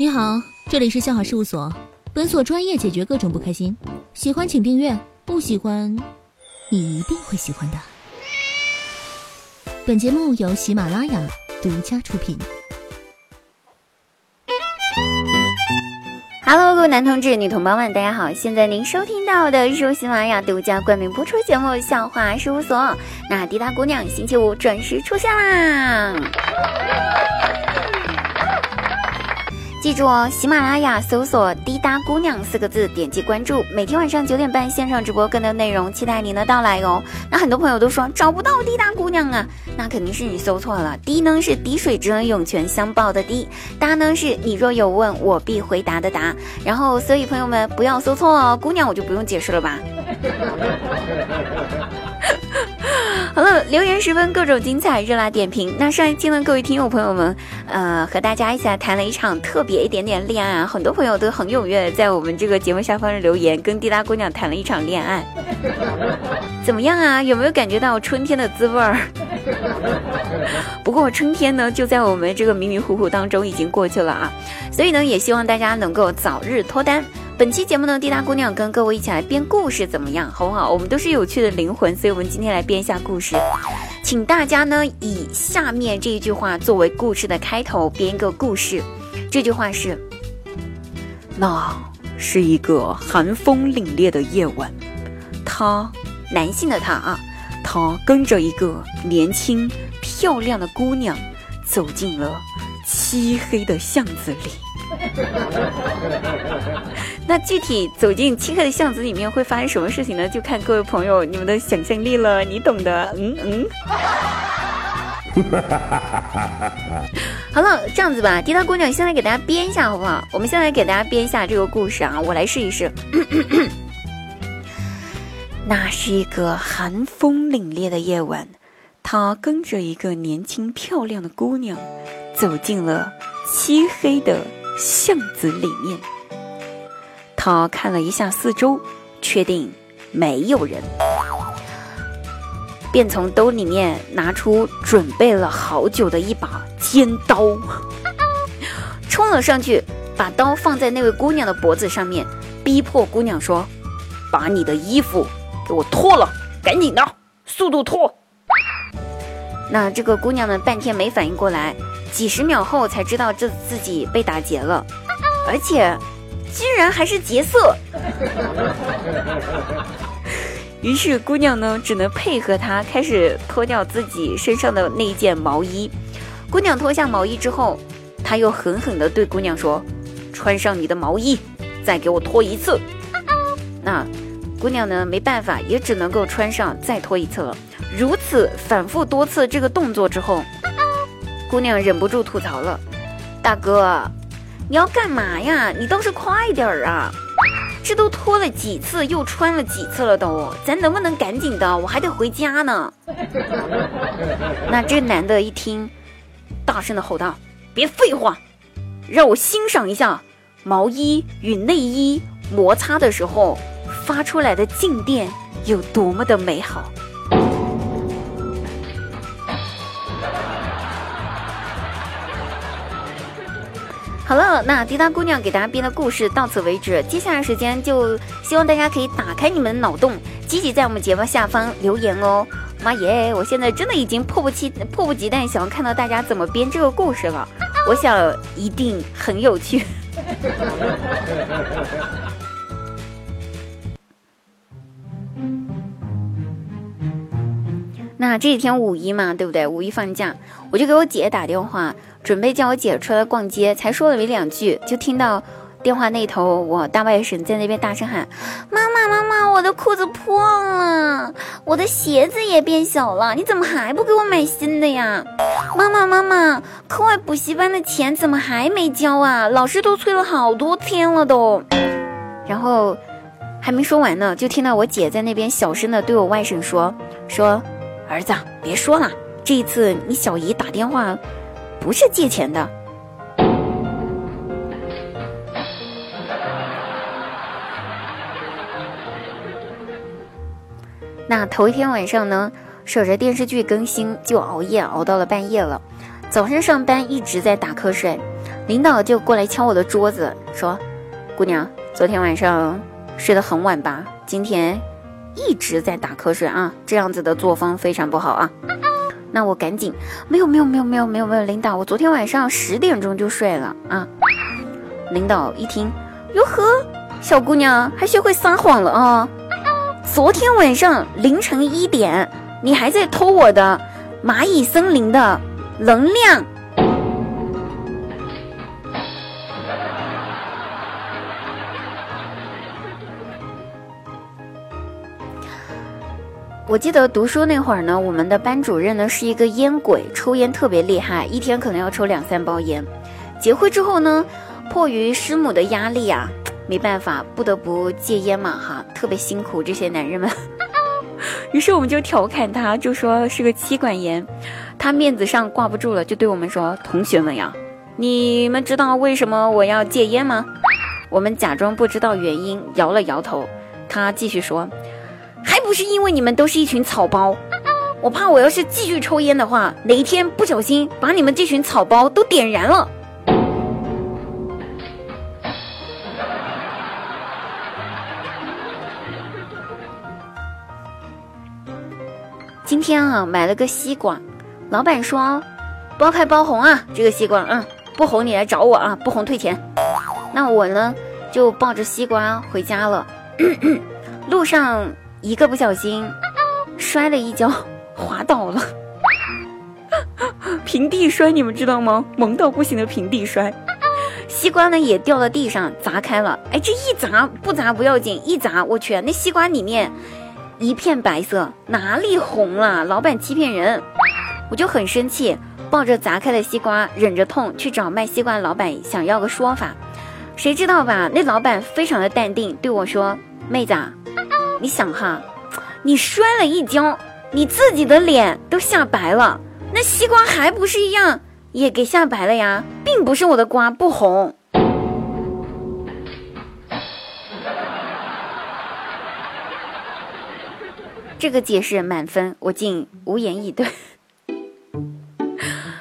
你好，这里是笑好事务所，本所专业解决各种不开心。喜欢请订阅，不喜欢，你一定会喜欢的。本节目由喜马拉雅独家出品。Hello，各位男同志、女同胞们，大家好！现在您收听到的是由喜马拉雅独家冠名播出节目《笑话事务所》。那滴答姑娘星期五准时出现啦！记住哦，喜马拉雅搜索“滴答姑娘”四个字，点击关注，每天晚上九点半线上直播更多内容，期待您的到来哦。那很多朋友都说找不到滴答姑娘啊，那肯定是你搜错了。滴呢是滴水之恩，涌泉相报的滴；答呢是你若有问，我必回答的答。然后，所以朋友们不要搜错哦，姑娘我就不用解释了吧。好了，留言十分，各种精彩，热辣点评。那上一期呢，各位听友朋友们，呃，和大家一起来谈了一场特别一点点恋爱啊，很多朋友都很踊跃在我们这个节目下方留言，跟滴答姑娘谈了一场恋爱，怎么样啊？有没有感觉到春天的滋味儿？不过春天呢，就在我们这个迷迷糊糊当中已经过去了啊，所以呢，也希望大家能够早日脱单。本期节目呢，滴答姑娘跟各位一起来编故事，怎么样？好不好？我们都是有趣的灵魂，所以我们今天来编一下故事，请大家呢以下面这一句话作为故事的开头，编一个故事。这句话是：那是一个寒风凛冽的夜晚，他，男性的他啊，他跟着一个年轻漂亮的姑娘走进了漆黑的巷子里。那具体走进漆黑的巷子里面会发生什么事情呢？就看各位朋友你们的想象力了，你懂的。嗯嗯。好了，这样子吧，滴答姑娘先来给大家编一下好不好？我们先来给大家编一下这个故事啊，我来试一试。那是一个寒风凛冽的夜晚，他跟着一个年轻漂亮的姑娘走进了漆黑的巷子里面。他看了一下四周，确定没有人，便从兜里面拿出准备了好久的一把尖刀，冲了上去，把刀放在那位姑娘的脖子上面，逼迫姑娘说：“把你的衣服给我脱了，赶紧的，速度脱！”那这个姑娘呢，半天没反应过来，几十秒后才知道这自己被打劫了，而且。居然还是劫色，于是姑娘呢只能配合他，开始脱掉自己身上的那一件毛衣。姑娘脱下毛衣之后，他又狠狠地对姑娘说：“穿上你的毛衣，再给我脱一次。”那姑娘呢没办法，也只能够穿上再脱一次了。如此反复多次这个动作之后，姑娘忍不住吐槽了：“大哥。”你要干嘛呀？你倒是快点儿啊！这都脱了几次，又穿了几次了都，咱能不能赶紧的？我还得回家呢。那这男的一听，大声的吼道：“别废话，让我欣赏一下毛衣与内衣摩擦的时候发出来的静电有多么的美好。”好了，那滴答姑娘给大家编的故事到此为止。接下来时间就希望大家可以打开你们的脑洞，积极在我们节目下方留言哦。妈耶，我现在真的已经迫不及迫不及待想要看到大家怎么编这个故事了。我想一定很有趣。那这几天五一嘛，对不对？五一放假，我就给我姐打电话。准备叫我姐出来逛街，才说了没两句，就听到电话那头我大外甥在那边大声喊：“妈妈，妈妈，我的裤子破了，我的鞋子也变小了，你怎么还不给我买新的呀？妈妈，妈妈，课外补习班的钱怎么还没交啊？老师都催了好多天了都。”然后还没说完呢，就听到我姐在那边小声的对我外甥说：“说儿子，别说了，这一次你小姨打电话。”不是借钱的。那头一天晚上呢，守着电视剧更新，就熬夜熬到了半夜了。早上上班一直在打瞌睡，领导就过来敲我的桌子，说：“姑娘，昨天晚上睡得很晚吧？今天一直在打瞌睡啊，这样子的作风非常不好啊。”那我赶紧，没有没有没有没有没有没有，领导，我昨天晚上十点钟就睡了啊。领导一听，哟呵，小姑娘还学会撒谎了啊！昨天晚上凌晨一点，你还在偷我的蚂蚁森林的能量。我记得读书那会儿呢，我们的班主任呢是一个烟鬼，抽烟特别厉害，一天可能要抽两三包烟。结婚之后呢，迫于师母的压力啊，没办法，不得不戒烟嘛，哈，特别辛苦这些男人们。于是我们就调侃他，就说是个妻管严。他面子上挂不住了，就对我们说：“同学们呀，你们知道为什么我要戒烟吗？”我们假装不知道原因，摇了摇头。他继续说。还不是因为你们都是一群草包，我怕我要是继续抽烟的话，哪一天不小心把你们这群草包都点燃了。今天啊，买了个西瓜，老板说包开包红啊，这个西瓜，嗯，不红你来找我啊，不红退钱。那我呢，就抱着西瓜回家了，路上。一个不小心摔了一跤，滑倒了，平地摔，你们知道吗？萌到不行的平地摔，西瓜呢也掉到地上砸开了。哎，这一砸不砸不要紧，一砸我去，那西瓜里面一片白色，哪里红了？老板欺骗人！我就很生气，抱着砸开的西瓜，忍着痛去找卖西瓜的老板想要个说法。谁知道吧？那老板非常的淡定，对我说：“妹子。”你想哈，你摔了一跤，你自己的脸都吓白了，那西瓜还不是一样也给吓白了呀？并不是我的瓜不红。这个解释满分，我竟无言以对。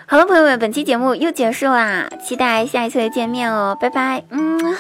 好了，朋友们，本期节目又结束啦，期待下一次的见面哦，拜拜，嗯。